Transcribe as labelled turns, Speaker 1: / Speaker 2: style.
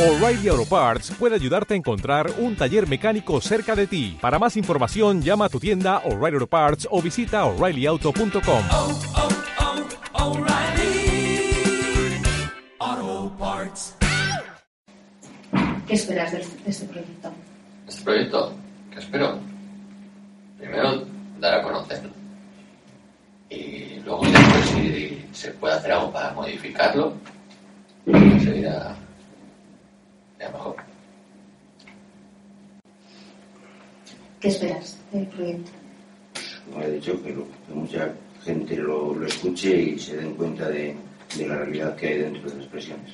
Speaker 1: O'Reilly Auto Parts puede ayudarte a encontrar un taller mecánico cerca de ti. Para más información, llama a tu tienda O'Reilly Auto Parts o visita oreillyauto.com.
Speaker 2: oh, oh, Parts.
Speaker 3: ¿Qué esperas de, de este proyecto?
Speaker 4: Este proyecto, ¿qué espero? Primero, dar a conocerlo. Y luego, después, si se puede hacer algo para modificarlo, sería, sería
Speaker 3: ¿Qué esperas del proyecto?
Speaker 5: como he dicho, que, mucha gente lo, escuche y se den cuenta de, de la realidad que hay dentro de las expresiones.